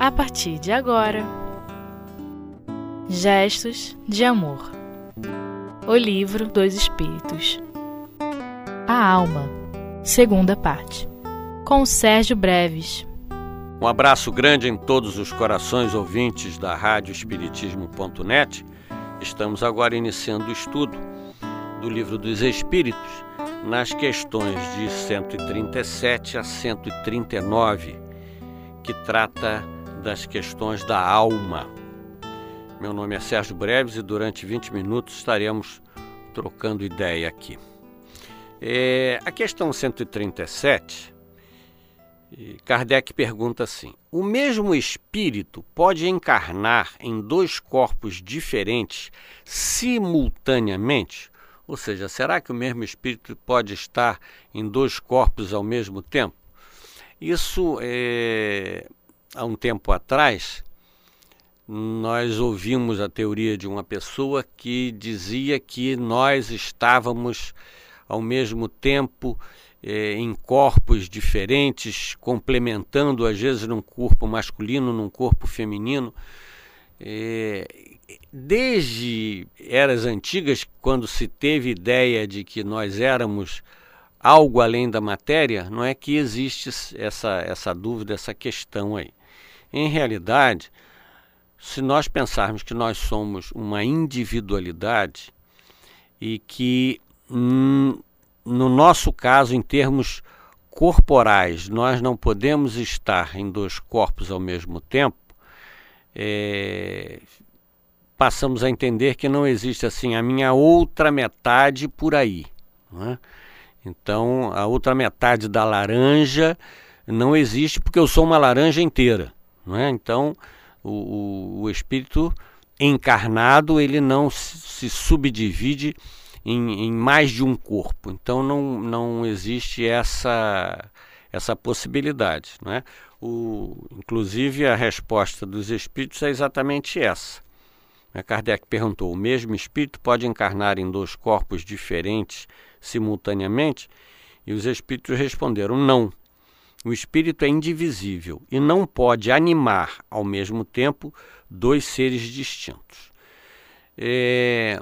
a partir de agora. Gestos de Amor O Livro dos Espíritos A Alma, segunda parte, com Sérgio Breves. Um abraço grande em todos os corações ouvintes da Rádio Espiritismo.net. Estamos agora iniciando o estudo do Livro dos Espíritos nas questões de 137 a 139, que trata das questões da alma. Meu nome é Sérgio Breves e durante 20 minutos estaremos trocando ideia aqui. É, a questão 137, Kardec pergunta assim: O mesmo espírito pode encarnar em dois corpos diferentes simultaneamente? Ou seja, será que o mesmo espírito pode estar em dois corpos ao mesmo tempo? Isso, é, há um tempo atrás, nós ouvimos a teoria de uma pessoa que dizia que nós estávamos ao mesmo tempo é, em corpos diferentes, complementando às vezes num corpo masculino, num corpo feminino. É, desde eras antigas, quando se teve ideia de que nós éramos algo além da matéria, não é que existe essa, essa dúvida, essa questão aí. Em realidade, se nós pensarmos que nós somos uma individualidade e que, hum, no nosso caso, em termos corporais, nós não podemos estar em dois corpos ao mesmo tempo, é, passamos a entender que não existe assim a minha outra metade por aí. É? Então, a outra metade da laranja não existe porque eu sou uma laranja inteira. É? Então, o, o, espírito encarnado ele não se subdivide em, em, mais de um corpo. Então, não, não existe essa, essa possibilidade. Não é? o, inclusive, a resposta dos espíritos é exatamente essa. Né, Kardec perguntou: o mesmo espírito pode encarnar em dois corpos diferentes simultaneamente? E os espíritos responderam: não. O espírito é indivisível e não pode animar ao mesmo tempo dois seres distintos. É...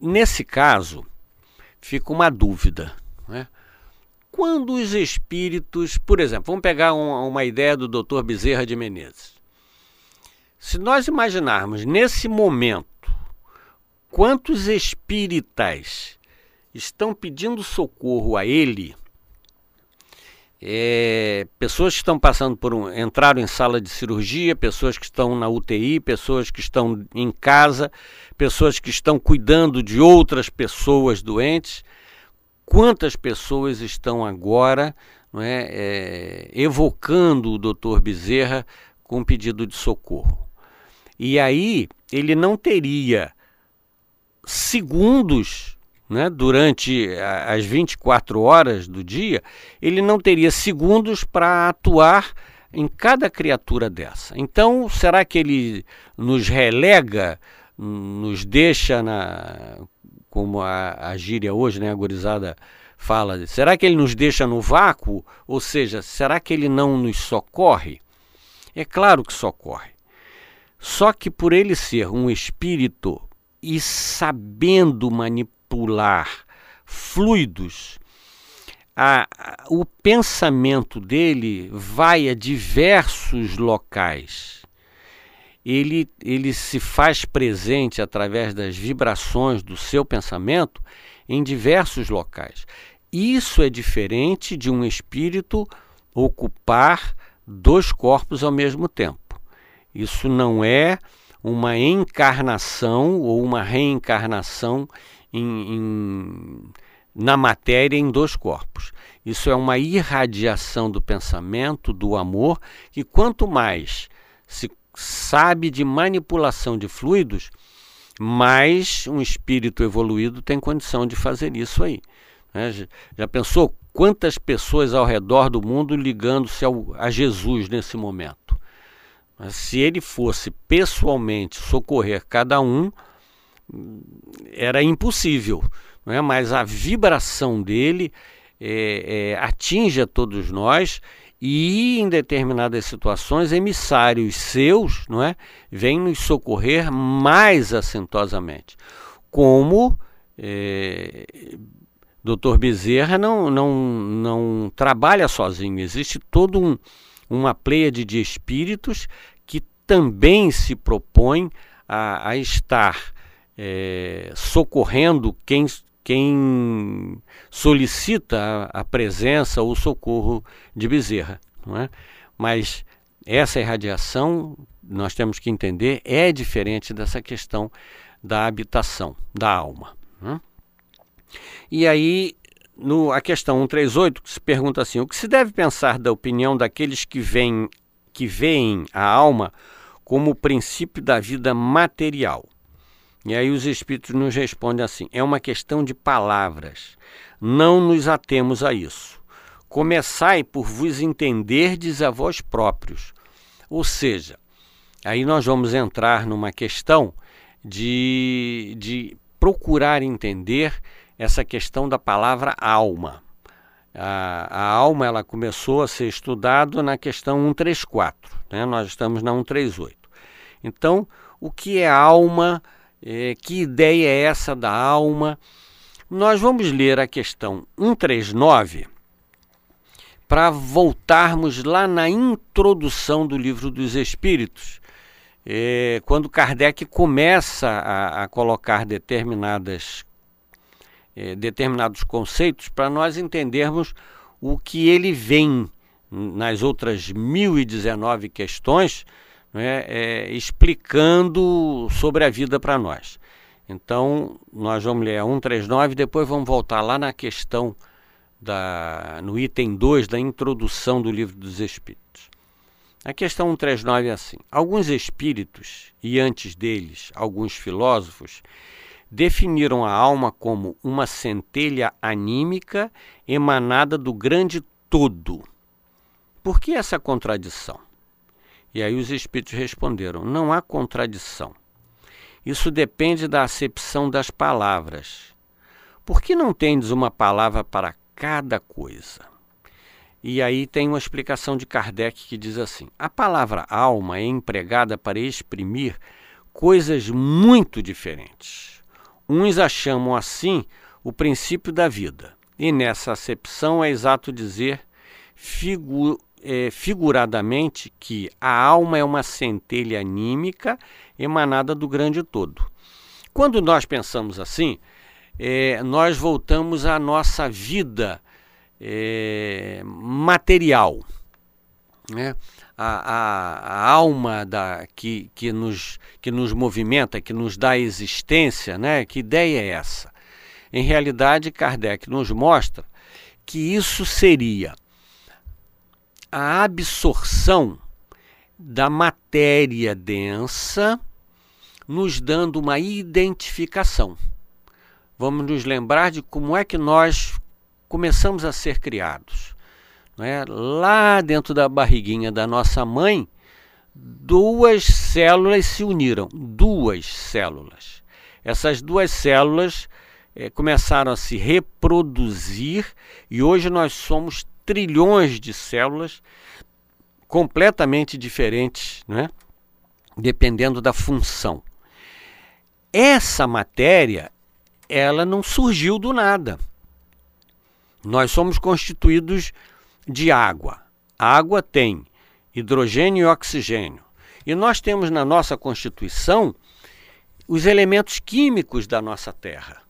Nesse caso, fica uma dúvida. Né? Quando os espíritos, por exemplo, vamos pegar uma, uma ideia do Dr. Bezerra de Menezes. Se nós imaginarmos nesse momento quantos espíritas estão pedindo socorro a ele, é, pessoas que estão passando por um. entraram em sala de cirurgia, pessoas que estão na UTI, pessoas que estão em casa, pessoas que estão cuidando de outras pessoas doentes. Quantas pessoas estão agora não é, é evocando o doutor Bezerra com pedido de socorro? E aí ele não teria segundos né, durante as 24 horas do dia, ele não teria segundos para atuar em cada criatura dessa. Então, será que ele nos relega, nos deixa na. Como a, a gíria hoje, né, a gorizada fala, será que ele nos deixa no vácuo? Ou seja, será que ele não nos socorre? É claro que socorre. Só que por ele ser um espírito e sabendo manipular fluidos, a, a, o pensamento dele vai a diversos locais. Ele, ele se faz presente através das vibrações do seu pensamento em diversos locais. Isso é diferente de um espírito ocupar dois corpos ao mesmo tempo. Isso não é uma encarnação ou uma reencarnação em, em, na matéria em dois corpos. Isso é uma irradiação do pensamento, do amor, que quanto mais se sabe de manipulação de fluidos, mais um espírito evoluído tem condição de fazer isso aí. Né? Já pensou quantas pessoas ao redor do mundo ligando-se a Jesus nesse momento? Mas se ele fosse pessoalmente socorrer cada um, era impossível. Não é? Mas a vibração dele é, é, atinge a todos nós e em determinadas situações emissários seus, não é, vêm nos socorrer mais assentosamente, como é, Dr. Bezerra não, não, não trabalha sozinho, existe todo um, uma pleiade de espíritos que também se propõe a, a estar é, socorrendo quem, quem solicita a, a presença ou socorro de Bezerra. Não é? Mas essa irradiação, nós temos que entender, é diferente dessa questão da habitação da alma. Né? E aí, no, a questão 138 se pergunta assim: o que se deve pensar da opinião daqueles que veem, que veem a alma como o princípio da vida material? E aí os espíritos nos respondem assim: é uma questão de palavras. Não nos atemos a isso. Começai por vos entenderdes a vós próprios. Ou seja, aí nós vamos entrar numa questão de, de procurar entender essa questão da palavra alma. A, a, alma ela começou a ser estudada na questão 134, né? nós estamos na 138. Então, o que é alma? É, que ideia é essa da alma? Nós vamos ler a questão 139 para voltarmos lá na introdução do livro dos Espíritos, é, quando Kardec começa a, a colocar determinadas é, determinados conceitos para nós entendermos o que ele vem nas outras 1019 questões né, é, explicando sobre a vida para nós. Então, nós vamos ler a 139 depois vamos voltar lá na questão, da, no item 2 da introdução do Livro dos Espíritos. A questão 139 é assim: alguns espíritos, e antes deles alguns filósofos, definiram a alma como uma centelha anímica emanada do grande todo. Por que essa contradição? E aí os espíritos responderam: não há contradição. Isso depende da acepção das palavras. Por que não tendes uma palavra para cada coisa? E aí tem uma explicação de Kardec que diz assim: a palavra alma é empregada para exprimir coisas muito diferentes. Uns a chamam assim o princípio da vida, e nessa acepção é exato dizer figu é, figuradamente que a alma é uma centelha anímica emanada do grande todo. Quando nós pensamos assim, é, nós voltamos à nossa vida é, material. Né? a, a, a, alma da, que, que, nos, que nos movimenta, que nos dá existência, né? que ideia é essa? Em realidade, Kardec nos mostra que isso seria a absorção da matéria densa, nos dando uma identificação. Vamos nos lembrar de como é que nós começamos a ser criados né, lá dentro da barriguinha da nossa mãe, duas células se uniram. Duas células. Essas duas células é, começaram a se reproduzir e hoje nós somos trilhões de células completamente diferentes, né? dependendo da função. Essa matéria, ela não surgiu do nada. Nós somos constituídos de água. A água tem hidrogênio e oxigênio. E nós temos na nossa Constituição os elementos químicos da nossa Terra.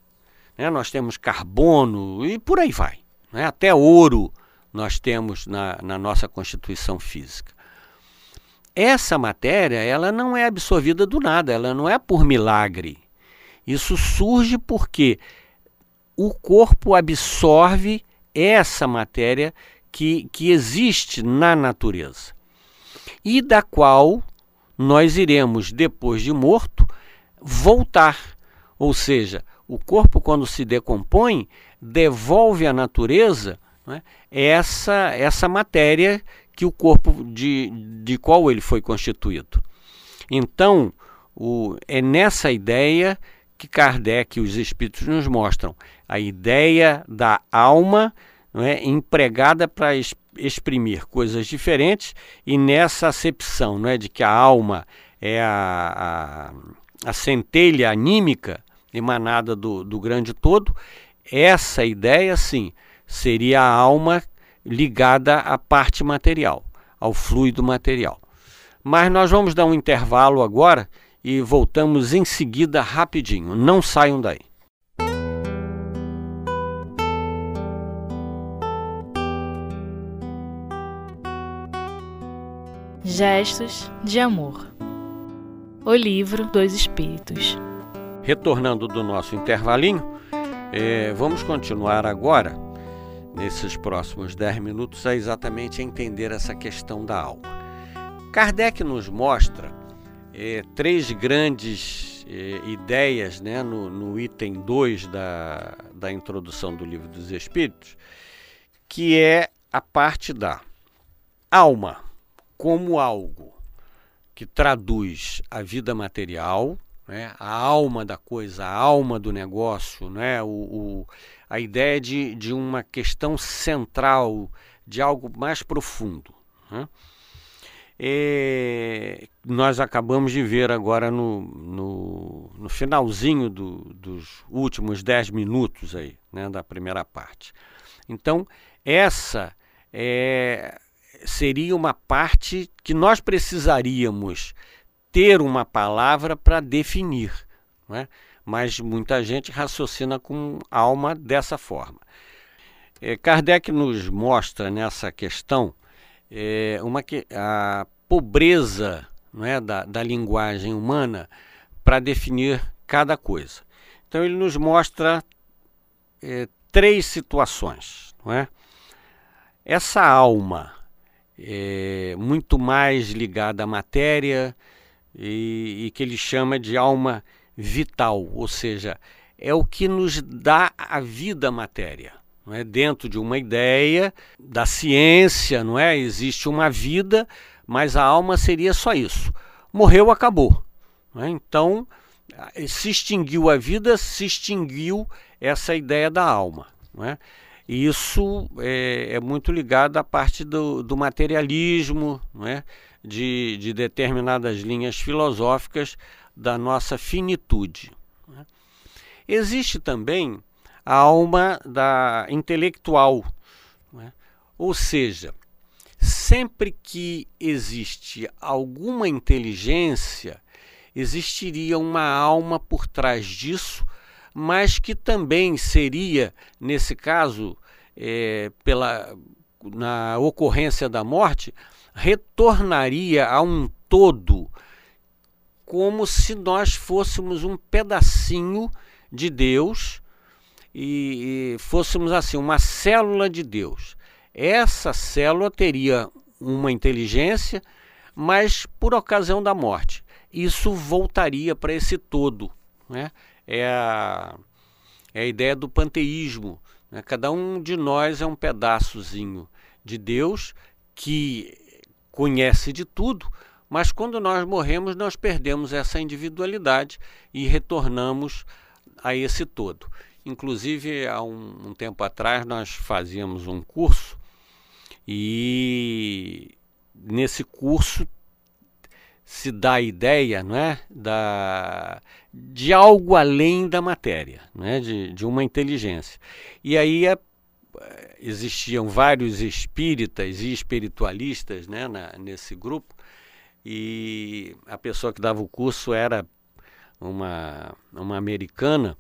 Né? Nós temos carbono e por aí vai. Né? Até ouro nós temos na, na nossa Constituição Física. Essa matéria ela não é absorvida do nada, ela não é por milagre. Isso surge porque o corpo absorve essa matéria que, que existe na natureza e da qual nós iremos, depois de morto, voltar. Ou seja, o corpo, quando se decompõe, devolve à natureza né, essa, essa matéria que o corpo de, de qual ele foi constituído. Então, o, é nessa ideia que Kardec e os espíritos nos mostram a ideia da alma é, empregada para exprimir coisas diferentes e nessa acepção não é, de que a alma é a, a, a centelha anímica emanada do, do grande todo, essa ideia, sim, seria a alma ligada à parte material, ao fluido material. Mas nós vamos dar um intervalo agora e voltamos em seguida rapidinho. Não saiam daí. Gestos de Amor O Livro dos Espíritos Retornando do nosso intervalinho, é, vamos continuar agora, nesses próximos 10 minutos, a exatamente entender essa questão da alma. Kardec nos mostra é, três grandes é, ideias né, no, no item 2 da, da introdução do Livro dos Espíritos, que é a parte da alma como algo que traduz a vida material, né, a alma da coisa, a alma do negócio, né, o, o, a ideia de, de uma questão central, de algo mais profundo. Né. É, nós acabamos de ver agora no, no, no finalzinho do, dos últimos dez minutos aí, né, da primeira parte. Então, essa é seria uma parte que nós precisaríamos ter uma palavra para definir. É? Mas muita gente raciocina com alma dessa forma. É, Kardec nos mostra nessa questão é, uma que, a pobreza é, da, da linguagem humana para definir cada coisa. Então ele nos mostra é, três situações. Não é? Essa alma é, muito mais ligada à matéria e, e que ele chama de alma vital, ou seja, é o que nos dá a vida matéria. Não é? Dentro de uma ideia da ciência, não é? Existe uma vida, mas a alma seria só isso. Morreu, acabou. É? Então, se extinguiu a vida, se extinguiu essa ideia da alma. Não é? Isso é, é, muito ligado à parte do, do materialismo, é? de, de determinadas linhas filosóficas da nossa finitude. É? Existe também a alma da intelectual, é? ou seja, sempre que existe alguma inteligência, existiria uma alma por trás disso mas que também seria, nesse caso, é, pela, na ocorrência da morte, retornaria a um todo, como se nós fôssemos um pedacinho de Deus e, e fôssemos assim, uma célula de Deus. Essa célula teria uma inteligência, mas por ocasião da morte. Isso voltaria para esse todo. Né? É a, é a ideia do panteísmo. Né? Cada um de nós é um pedaçozinho de Deus que conhece de tudo, mas quando nós morremos, nós perdemos essa individualidade e retornamos a esse todo. Inclusive, há um, um tempo atrás, nós fazíamos um curso e nesse curso se dá a ideia não é, da, de algo além da matéria, não é, de, de uma inteligência. E aí a, existiam vários espíritas e espiritualistas né, na, nesse grupo, e a pessoa que dava o curso era uma, uma americana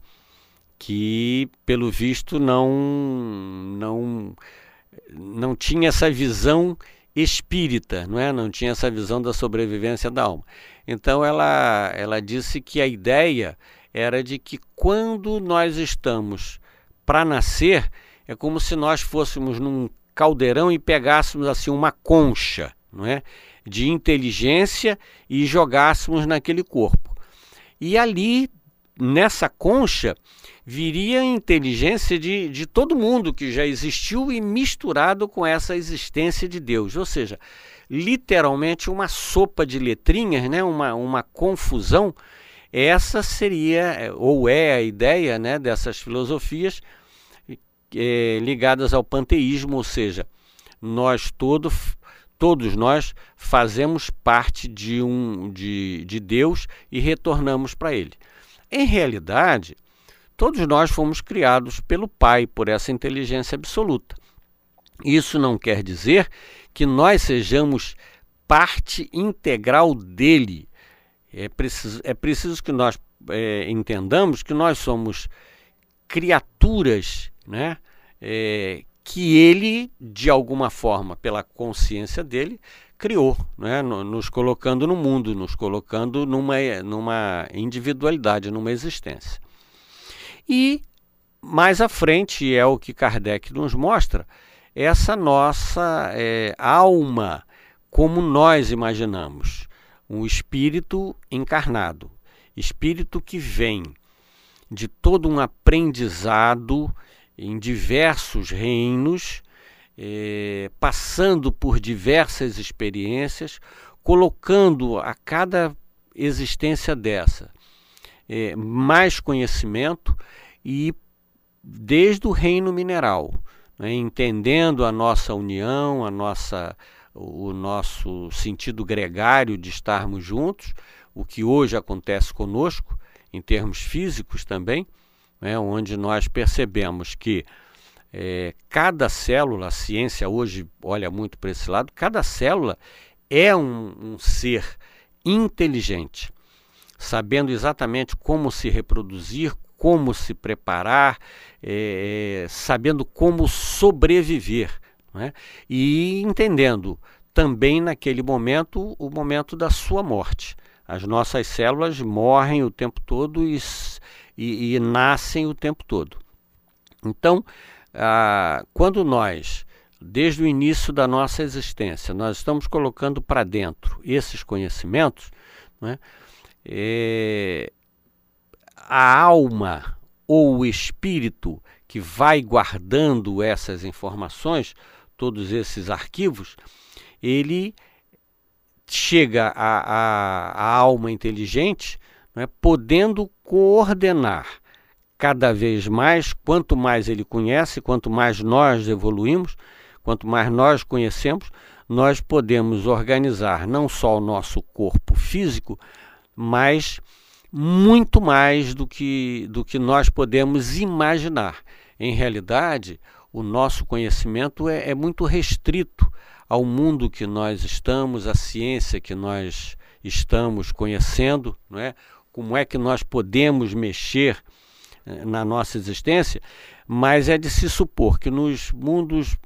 que, pelo visto, não, não, não tinha essa visão espírita, não é? Não tinha essa visão da sobrevivência da alma. Então ela ela disse que a ideia era de que quando nós estamos para nascer, é como se nós fôssemos num caldeirão e pegássemos assim uma concha, não é? De inteligência e jogássemos naquele corpo. E ali nessa concha viria inteligência de, de todo mundo que já existiu e misturado com essa existência de Deus. Ou seja, literalmente uma sopa de letrinhas, né? uma, uma confusão. Essa seria, ou é a ideia né, dessas filosofias é, ligadas ao panteísmo, ou seja, nós todos todos nós fazemos parte de um de, de Deus e retornamos para Ele. Em realidade, todos nós fomos criados pelo Pai, por essa inteligência absoluta. Isso não quer dizer que nós sejamos parte integral dele. É preciso, é preciso que nós é, entendamos que nós somos criaturas né, é, que ele, de alguma forma, pela consciência dele, criou, né, nos colocando no mundo, nos colocando numa, numa individualidade, numa existência. E mais à frente, é o que Kardec nos mostra, essa nossa é, alma, como nós imaginamos, um espírito encarnado, espírito que vem de todo um aprendizado em diversos reinos, é, passando por diversas experiências, colocando a cada existência dessa é, mais conhecimento e desde o reino mineral né, entendendo a nossa união, a nossa, o nosso sentido gregário de estarmos juntos, o que hoje acontece conosco, em termos físicos também, né, onde nós percebemos que é, cada célula, a ciência hoje olha muito para esse lado, cada célula é um, um ser inteligente, sabendo exatamente como se reproduzir, como se preparar, é, sabendo como sobreviver né? e entendendo também naquele momento o momento da sua morte. As nossas células morrem o tempo todo e, e, e nascem o tempo todo. Então, ah, quando nós, desde o início da nossa existência, nós estamos colocando para dentro esses conhecimentos, né, é, a alma ou o espírito que vai guardando essas informações, todos esses arquivos, ele chega à, alma inteligente né, podendo coordenar cada vez mais, quanto mais ele conhece, quanto mais nós evoluímos, quanto mais nós conhecemos, nós podemos organizar não só o nosso corpo físico, mas muito mais do que, do que nós podemos imaginar. Em realidade, o nosso conhecimento é, é muito restrito ao mundo que nós estamos, à ciência que nós estamos conhecendo, não é? como é que nós podemos mexer eh, na nossa existência, mas é de se supor que nos mundos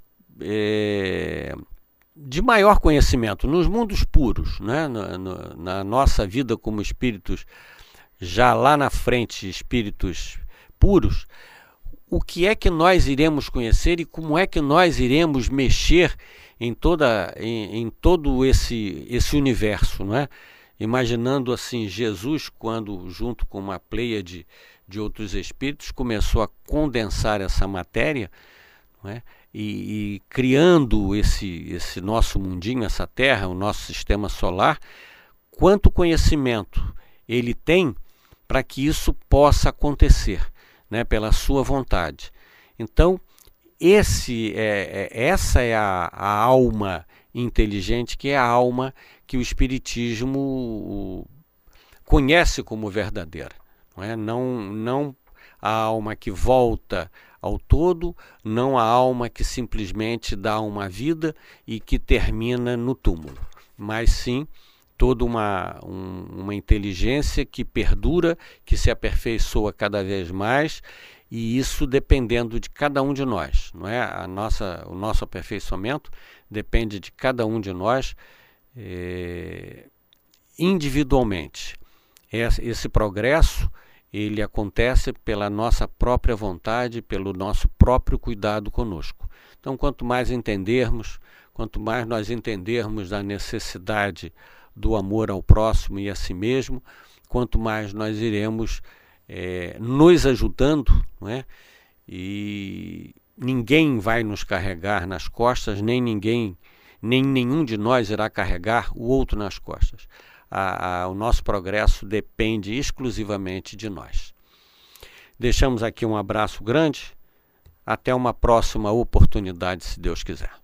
é, de maior conhecimento, nos mundos puros, né? na, na, nossa vida como espíritos já lá na frente espíritos puros, o que é que nós iremos conhecer e como é que nós iremos mexer em toda em, em todo esse esse universo, não é? Imaginando assim Jesus quando junto com uma pleia de, de outros espíritos começou a condensar essa matéria, não é? E, e criando esse esse nosso mundinho, essa Terra, o nosso sistema solar, quanto conhecimento ele tem para que isso possa acontecer, né, pela sua vontade. Então, esse é, é, essa é a, a, alma inteligente, que é a alma que o Espiritismo conhece como verdadeira. Não, é? não, não a alma que volta ao todo, não a alma que simplesmente dá uma vida e que termina no túmulo, mas sim toda uma, um, uma inteligência que perdura, que se aperfeiçoa cada vez mais, e isso dependendo de cada um de nós, não é? A nossa, o nosso aperfeiçoamento depende de cada um de nós é, individualmente. Esse, esse progresso ele acontece pela nossa própria vontade, pelo nosso próprio cuidado conosco. Então, quanto mais entendermos, quanto mais nós entendermos da necessidade do amor ao próximo e a si mesmo, quanto mais nós iremos é, nos ajudando, não é? E ninguém vai nos carregar nas costas, nem ninguém, nem nenhum de nós irá carregar o outro nas costas. A, a, o nosso progresso depende exclusivamente de nós. Deixamos aqui um abraço grande. Até uma próxima oportunidade, se Deus quiser.